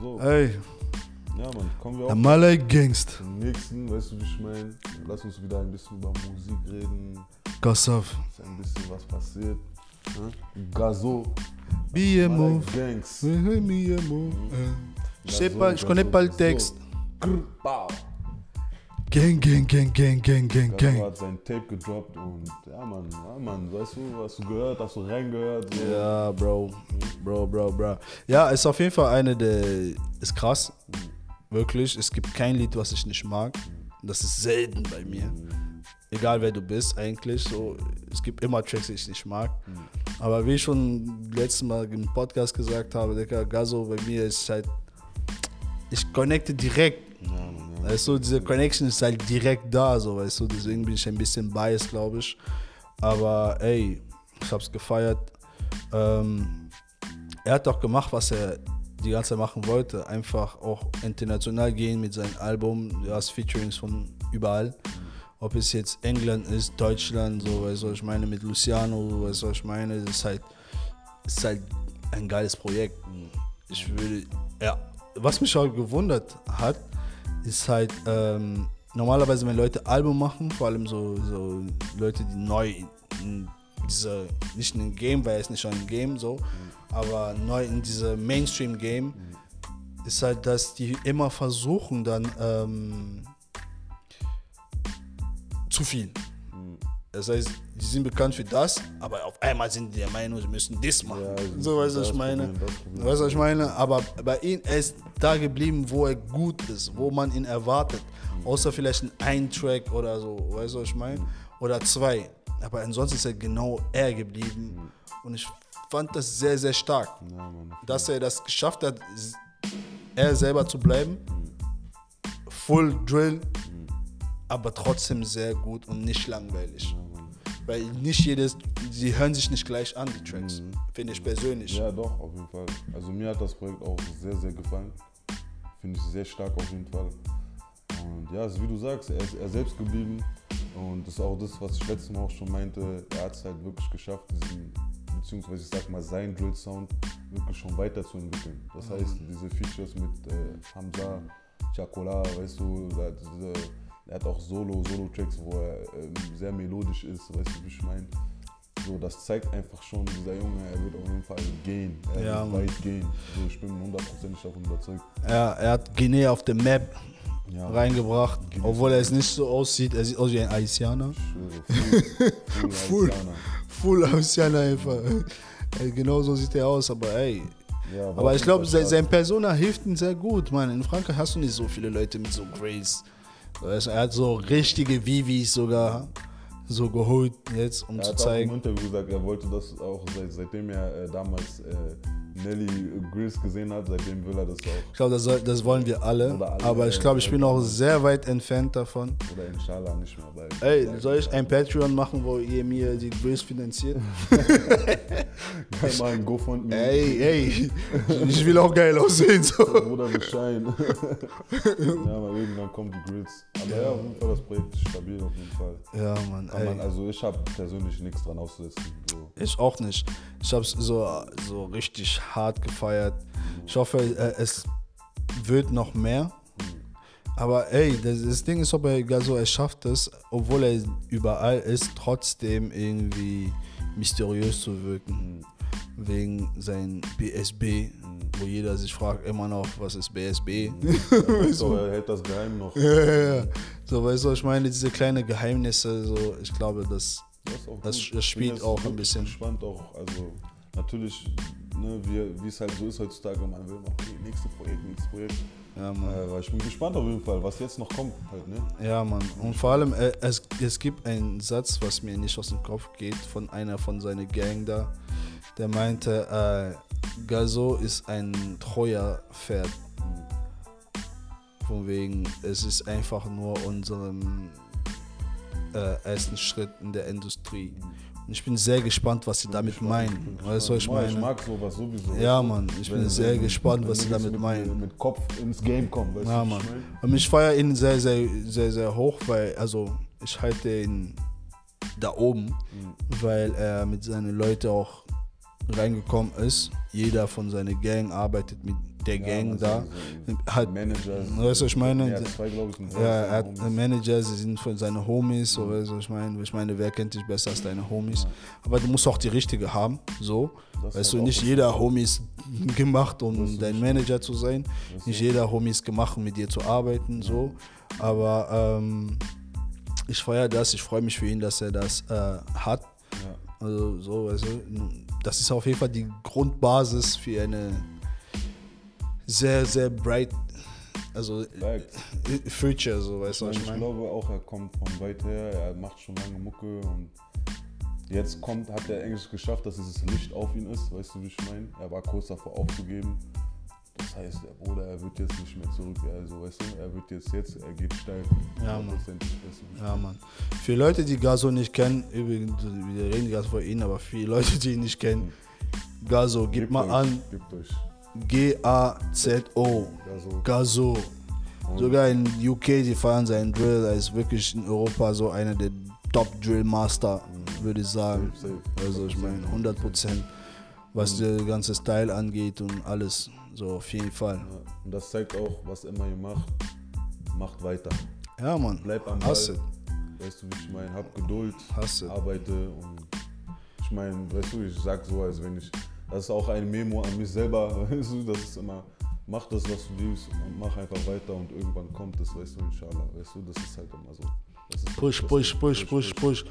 So, Ey, ja, Mann, kommen wir auch Amalai Gangst. zum nächsten, weißt du, wie ich meine? Lass uns wieder ein bisschen über Musik reden. Gossaf. Ist ein bisschen was passiert. Ne? Gazo, Be a Malay move. Gangs. Me a move. Je sais Gazo, pas, je connais pas le texte. Grr, Pow. Gang, gang, gang, gang, gang, gang, gang. hat sein Tape gedroppt und ja, Mann, ja, Mann, weißt du, hast du gehört, hast du reingehört? So. Ja, Bro. Bro, Bro, Bro. Ja, ist auf jeden Fall eine der. Ist krass. Wirklich. Es gibt kein Lied, was ich nicht mag. Das ist selten bei mir. Egal wer du bist, eigentlich. So, es gibt immer Tracks, die ich nicht mag. Aber wie ich schon letztes Mal im Podcast gesagt habe, Digga, Gazo bei mir ist halt. Ich connecte direkt. Weißt du, diese Connection ist halt direkt da, so, weißt du, deswegen bin ich ein bisschen biased, glaube ich. Aber ey, ich hab's gefeiert. Ähm, er hat doch gemacht, was er die ganze Zeit machen wollte. Einfach auch international gehen mit seinem Album. Du hast Featurings von überall. Ob es jetzt England ist, Deutschland, so, weißt du, ich meine, mit Luciano, weißt du, ich meine. Das ist halt, ist halt ein geiles Projekt. Ich würde, ja, was mich auch gewundert hat, ist halt, ähm, normalerweise, wenn Leute Album machen, vor allem so, so Leute, die neu in dieser, nicht in dem Game, weil er ist nicht schon im Game so, aber neu in dieser Mainstream-Game, ist halt, dass die immer versuchen, dann ähm, zu viel. Das heißt, die sind bekannt für das, aber auf einmal sind die der Meinung, sie müssen das machen. Ja, so weißt du, was ich meine? Weißt du, was ich meine? Aber bei ihm, er ist da geblieben, wo er gut ist, wo man ihn erwartet. Außer vielleicht ein Track oder so, weißt du, was ich meine? oder zwei. Aber ansonsten ist er genau er geblieben. Und ich fand das sehr, sehr stark. Ja. Dass er das geschafft hat, er selber zu bleiben. Full Drill, aber trotzdem sehr gut und nicht langweilig. Weil nicht jedes, sie hören sich nicht gleich an, die Tracks. Finde ich persönlich. Ja, doch, auf jeden Fall. Also mir hat das Projekt auch sehr, sehr gefallen. Finde ich sehr stark auf jeden Fall. Und ja, also wie du sagst, er ist er selbst geblieben. Und das ist auch das, was ich letztes Mal auch schon meinte. Er hat es halt wirklich geschafft, diesen, beziehungsweise ich sag mal, seinen Drill-Sound wirklich schon weiterzuentwickeln. Das heißt, diese Features mit äh, Hamza, Chacola, weißt du, diese, er hat auch Solo, Solo-Tracks, wo er ähm, sehr melodisch ist, weißt du, wie ich meine. So, das zeigt einfach schon, dieser Junge, er wird auf jeden Fall gehen. Er Ja, wird weit gehen. So, ich bin hundertprozentig davon überzeugt. Ja, er hat Guinea auf der Map Ja. reingebracht, Guinea. obwohl er es nicht so aussieht. Er sieht aus wie ein Haitianer. Full, full, Full. Haitianer. Einfach. Genau so sieht er aus, aber ey. Ja, Aber ich glaube, sein Persona hilft ihm sehr gut, Mann. In Frankreich hast du nicht so viele Leute mit so Grace. Er hat so richtige Vivis sogar so geholt jetzt, um Er zu hat auch im zeigen. Interview gesagt, er wollte das auch, seit, seitdem er äh, damals äh, Nelly Grills gesehen hat, seitdem will er das auch. Ich glaube, das, soll- das wollen wir alle. Alle, Aber ich ey, glaube, ich bin auch sehr weit entfernt davon. Oder inshallah nicht mehr. Weil, Ey, soll ich ein Patreon machen, wo ihr mir die Grace finanziert? Kann mal ein GoFundMe. ey, ey, ich will auch geil aussehen. So. Bruder Beschein. ja, mal irgendwann kommen die Grills. Aber ja. auf jeden Fall, das Projekt ist stabil auf jeden Fall. Ja, Mann, Kann man, ey. also ich habe persönlich nichts dran auszusetzen. So. Ich auch nicht. Ich habe es so, so richtig hart gefeiert. Ich hoffe, äh, es wird noch mehr. Aber ey, das, das Ding ist, ob er egal so, er schafft es, obwohl er überall ist, trotzdem irgendwie mysteriös zu wirken. Wegen sein BSB, wo jeder sich fragt immer noch, was ist BSB? so, er hält das geheim noch. ja, ja, ja. So, weißt du, ich meine, diese kleinen Geheimnisse, so, ich glaube, das, Das, Das- das spielt auch ein bisschen. gespannt auch, also natürlich, ne, wie, es halt so ist heutzutage, man will noch, okay, nächste Projekt, nächstes Projekt. ja, Mann. Äh, ich bin gespannt auf jeden Fall, was jetzt noch kommt halt, ne? Ja, Mann. Und vor allem, äh, es, es gibt einen Satz, was mir nicht aus dem Kopf geht, von einer von seiner Gang da. Der meinte, äh, Gazo ist ein treuer Pferd. Von wegen, es ist einfach nur unserem äh, ersten Schritt in der Industrie. Ich bin sehr gespannt, was sie damit meinen. Weißt du, was ich Ich meine? mag sowas sowieso. Ja? Mann, ich bin Wenn- sehr wenn- gespannt, wenn was sie damit mit, meinen. Mit Kopf ins Game kommen, weißt Ja, du, Mann. ich meine? Und ich feiere ihn sehr, sehr, sehr, sehr hoch, weil, also, ich halte ihn da oben, Mhm. weil er mit seinen Leuten auch reingekommen ist. Jeder von seiner Gang arbeitet mit der Gang man da. so, Hat, Manager. weißt du, ich meine? Ja, zwei, glaube ich, Ja, er hat Homies. einen Manager, sie sind von seinen Homies, Mhm. weißt du, ich meine, ich meine, wer kennt dich besser als deine Homies? Aber du musst auch die richtige haben, so. Das weißt du, nicht jeder Homie ist gemacht, um dein. Manager zu sein. Nicht jeder Homie ist gemacht, um mit dir zu arbeiten, so. Aber ähm, ich feiere das, ich freue mich für ihn, dass er das äh, hat. Ja. Also so, weißt du, das ist auf jeden Fall die Grundbasis für eine sehr, sehr bright, also Facts. äh, Future, so, weißt du, was Ich, ich meine? glaube auch, er kommt von weit her, er macht schon lange Mucke und jetzt kommt, hat er eigentlich geschafft, dass dieses Licht auf ihn ist, weißt du, wie ich meine? Er war kurz davor aufzugeben. Das heißt, der Bruder, er wird jetzt nicht mehr zurück, also weißt du, er wird jetzt, jetzt, er geht steil. Ja, Mann. Ich Ja, Mann. Für Leute, die Gazo nicht kennen, übrigens, wir reden gerade vor ihnen, aber für Leute, die ihn nicht kennen, Gazo, gib Gebt mal euch, an, Gebt euch. G-A-Z-O, Gazo. Sogar in UK, die feiern seinen Drill, er ist wirklich in Europa so einer der Top-Drill-Master, würde ich sagen. Also ich meine 100 Prozent, was der ganze Style angeht und alles, so auf jeden Fall. Und das zeigt auch, was immer ihr macht, macht weiter. Ja, Mann, Bleib am Ball. Weißt du, wie ich meine? Hab Geduld, Hustle. arbeite und ich meine, weißt du, ich sag so, als wenn ich, das ist auch ein Memo an mich selber, das ist immer, mach das, was du liebst und mach einfach weiter und irgendwann kommt es, weißt du, inshallah, weißt du, das ist halt immer so. Push, push, push, push, push.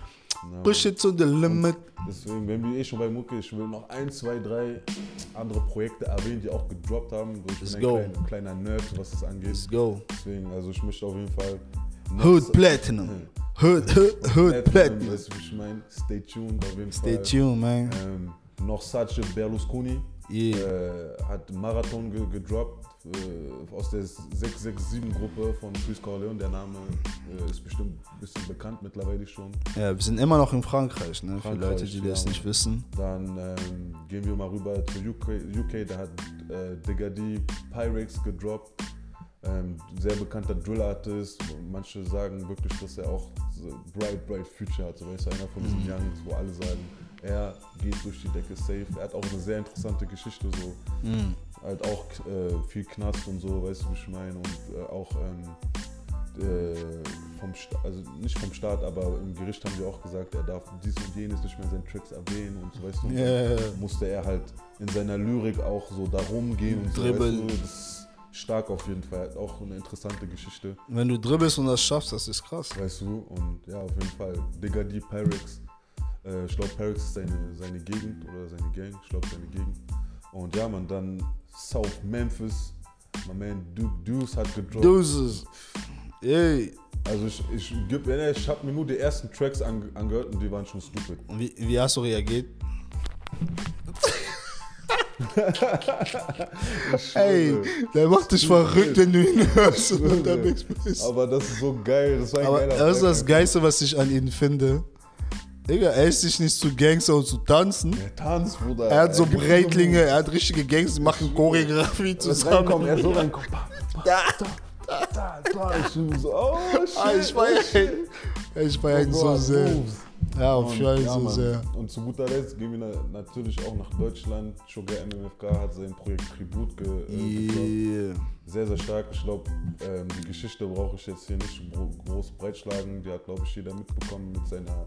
Push it to the limit. Deswegen, wenn wir eh schon bei Mucke, ich will noch ein, zwei, drei andere Projekte erwähnen, die auch gedroppt haben. Ich Let's bin go. ein kleiner, kleiner Nerd, was das angeht. Let's go. Deswegen, also ich möchte auf jeden Fall Hood Platinum. Hood, Hood, Hood Platinum. Weißt du, wie ich meine? Stay tuned auf jeden Stay Fall. tuned, man. Noch Sace Berlusconi Yeah. äh, hat Marathon ge gedroppt äh, aus der 667-Gruppe von Chris Corleone. Der Name äh, ist bestimmt ein bisschen bekannt mittlerweile schon. Ja, wir sind immer noch in Frankreich, ne? Für Frankreich, Leute, die das ja. nicht wissen. Dann ähm, gehen wir mal rüber zu UK, UK da hat äh, Digga D Pyrex gedroppt. Ähm, sehr bekannter Drill-Artist. Manche sagen wirklich, dass er auch so bright, bright Future hat. So weißt du, einer von diesen Youngs, wo alle sagen, er geht durch die Decke safe. Er hat auch eine sehr interessante Geschichte, so halt auch äh, viel Knast und so, weißt du, wie ich meine. Und äh, auch ähm, äh, vom Sta also nicht vom Staat, aber im Gericht haben wir auch gesagt, er darf dies und jenes nicht mehr in seinen Tracks erwähnen und so, weißt du. Dann musste er halt in seiner Lyrik auch so darum gehen und so, Dribbeln. weißt du, das ist stark auf jeden Fall, hat auch eine interessante Geschichte, Wenn du dribbelst und das schaffst, das ist krass. weißt du, und ja, auf jeden Fall, Digga D. Pyrex, äh, ich glaube Pyrex ist seine, seine Gegend oder seine Gang, ich glaube seine Gegend, und ja, man, dann South Memphis, mein man Duke Deuce hat gedroppt, Doses. Ey. also ich, ich, geb- ich habe mir nur die ersten Tracks ange angehört und die waren schon stupid. Und wie, wie hast du reagiert? Ey, der macht dich verrückt, wenn du ihn hörst und unterwegs bist. Aber das ist so geil, das war ein Aber das ist das Geilste, was ich an ihm finde. Digga, er ist sich nicht zu Gangster und zu tanzen. Der Tanz, Bruder. Er hat so Breitlinge, er hat richtige Gangster, die machen Choreografie zusammen. er so reinkommt. Ja. da, da, da. Ich so, oh shit. Ah, ich feier ich feier ihn so Gott, sehr. Moves. Ja, auf jeden Fall so sehr. Und zu guter Letzt gehen wir na, natürlich auch nach Deutschland. Sugar MMFK hat sein Projekt Tribut ge, äh. Yeah. Sehr, sehr stark. Ich glaube, ähm, die Geschichte brauche ich jetzt hier nicht gro- groß breitschlagen. Die hat, glaube ich, jeder mitbekommen mit seiner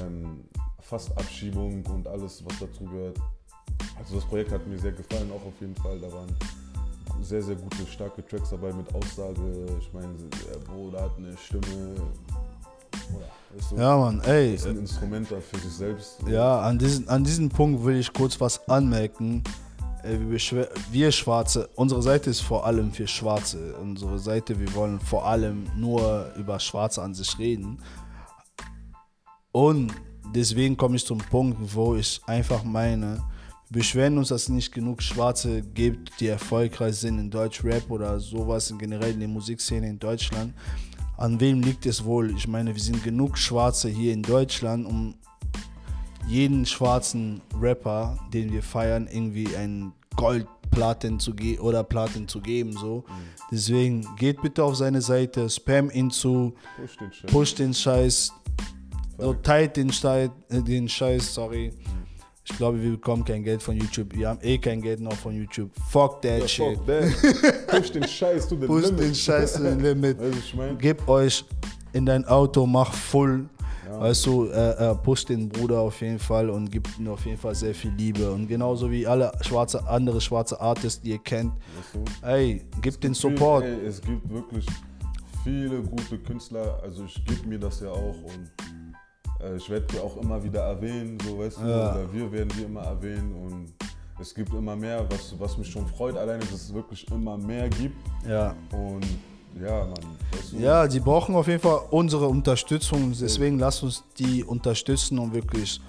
ähm, Fastabschiebung und alles, was dazu gehört. Also das Projekt hat mir sehr gefallen, auch auf jeden Fall. Da waren sehr, sehr gute, starke Tracks dabei mit Aussage. Ich meine, der Bruder hat eine Stimme. So, Ja, Mann, ey. ist ein Instrument da für sich selbst. Ja, an diesen, an diesem Punkt will ich kurz was anmerken. Äh, wir Schwarze, unsere Seite ist vor allem für Schwarze. Unsere Seite, wir wollen vor allem nur über Schwarze an sich reden. Und deswegen komme ich zum Punkt, wo ich einfach meine, wir beschweren uns, dass es nicht genug Schwarze gibt, die erfolgreich sind in Deutschrap oder sowas, in generell in der Musikszene in Deutschland. An wem liegt es wohl? Ich meine, wir sind genug Schwarze hier in Deutschland, um jeden schwarzen Rapper, den wir feiern, irgendwie ein Goldplatin zu geben oder Platin zu geben. So. Deswegen geht bitte auf seine Seite, spam ihn zu, Push den Shit. push den Scheiß, so teilt den, Schei- äh, den Scheiß, sorry. Ich glaube, wir bekommen kein Geld von YouTube. Wir haben eh kein Geld noch von YouTube. Fuck that Ja, shit. fuck that. Push den Scheiß to the Push limit. den Scheiß to the limit. Weißt du, ich mein? Gib euch in dein Auto, mach full. Ja. Weißt du, äh, äh, push den Bruder auf jeden Fall und gib ihm auf jeden Fall sehr viel Liebe. Und genauso wie alle schwarze, andere schwarze Artists, die ihr kennt, Weißt du? ey, gib den Viel- Support. Ey, es gibt wirklich viele gute Künstler, also ich gebe mir das ja auch und äh, ich werde die auch immer wieder erwähnen, so weißt du, Ja. oder wir werden die immer erwähnen und es gibt immer mehr, was, was mich schon freut, alleine, dass es wirklich immer mehr gibt Ja. und ja, Mann, weißt du, ja, die brauchen auf jeden Fall unsere Unterstützung. Deswegen lasst uns die unterstützen und wirklich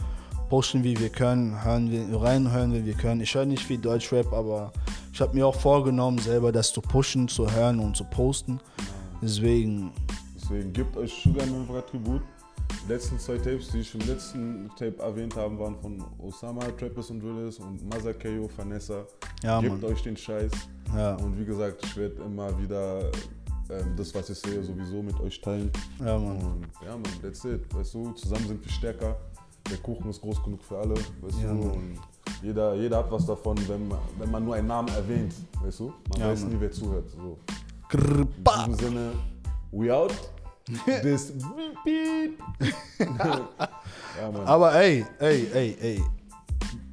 pushen, wie wir können, hören wir, reinhören, wie wir können. Ich höre nicht viel Deutschrap, aber ich habe mir auch vorgenommen, selber das zu pushen, zu hören und zu posten. Deswegen, deswegen gebt euch Sugar Tribut. Die letzten zwei Tapes, die ich im letzten Tape erwähnt habe, waren von Osama, Trappers und Drillers und Masakeo, Vanessa. ja, Gebt Mann. euch den Scheiß. Ja, Und wie gesagt, ich werde immer wieder ähm, das, was ich sehe, sowieso mit euch teilen. ja, Mann. Und ja, man, that's it. Weißt du, zusammen sind wir stärker. Der Kuchen ist groß genug für alle. Weißt Ja, du, Mann. und jeder, jeder hat was davon, wenn man, wenn man nur einen Namen erwähnt. Weißt du, man Ja, weiß Mann. nie, wer zuhört. So. In diesem Sinne, we out. Beep. ja. Aber ey, ey, ey, ey.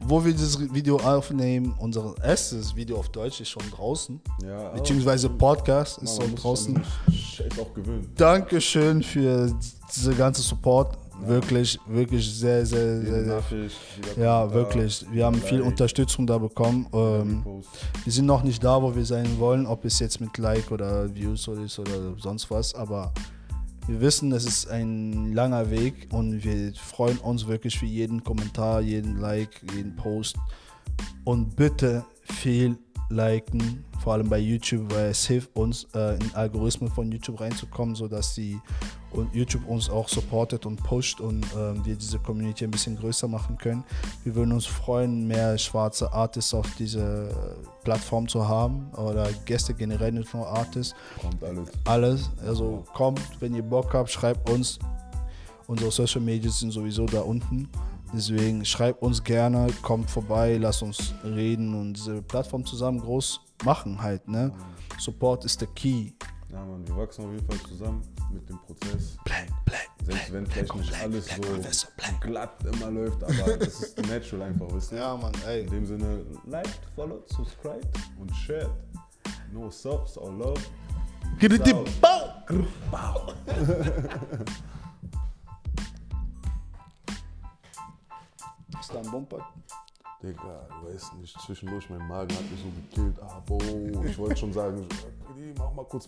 Wo wir dieses Video aufnehmen, unser erstes Video auf Deutsch ist schon draußen. ja, Beziehungsweise Podcast ist schon draußen. Scheiß auch gewöhnen. Dankeschön für diese ganze Support. Wirklich, wirklich sehr, sehr, sehr, sehr. Ja, wirklich. Wir haben viel Unterstützung da bekommen. Ähm, wir sind noch nicht da, wo wir sein wollen, ob es jetzt mit Like oder Views oder ist oder sonst was, aber Wir wissen, es ist ein langer Weg und wir freuen uns wirklich für jeden Kommentar, jeden Like, jeden Post. Und bitte viel liken, vor allem bei YouTube, weil es hilft uns, äh, in Algorithmen von YouTube reinzukommen, sodass die und YouTube uns auch supportet und pusht und ähm, wir diese Community ein bisschen größer machen können. Wir würden uns freuen, mehr schwarze Artists auf dieser Plattform zu haben oder Gäste generell nicht nur Artists. Kommt alles. Alles. Also kommt, wenn ihr Bock habt, schreibt uns. Unsere Social Media sind sowieso da unten. Deswegen schreibt uns gerne, kommt vorbei, lasst uns reden und diese Plattform zusammen groß machen halt. Ne? Support ist der Key. Ja, Mann, wir wachsen auf jeden Fall zusammen mit dem Prozess. Black, black, Selbst wenn vielleicht nicht black, alles so Professor, glatt immer läuft, aber das ist natural einfach, wisst ihr? Ja, Mann, ey. In dem Sinne, liked, followed, subscribed und shared. No subs or love. Bau! Ist da ein Bumper? Digga, du weißt nicht, zwischendurch mein Magen hat mich so gekillt. Ah, boah, ich wollte schon sagen, mach mal kurz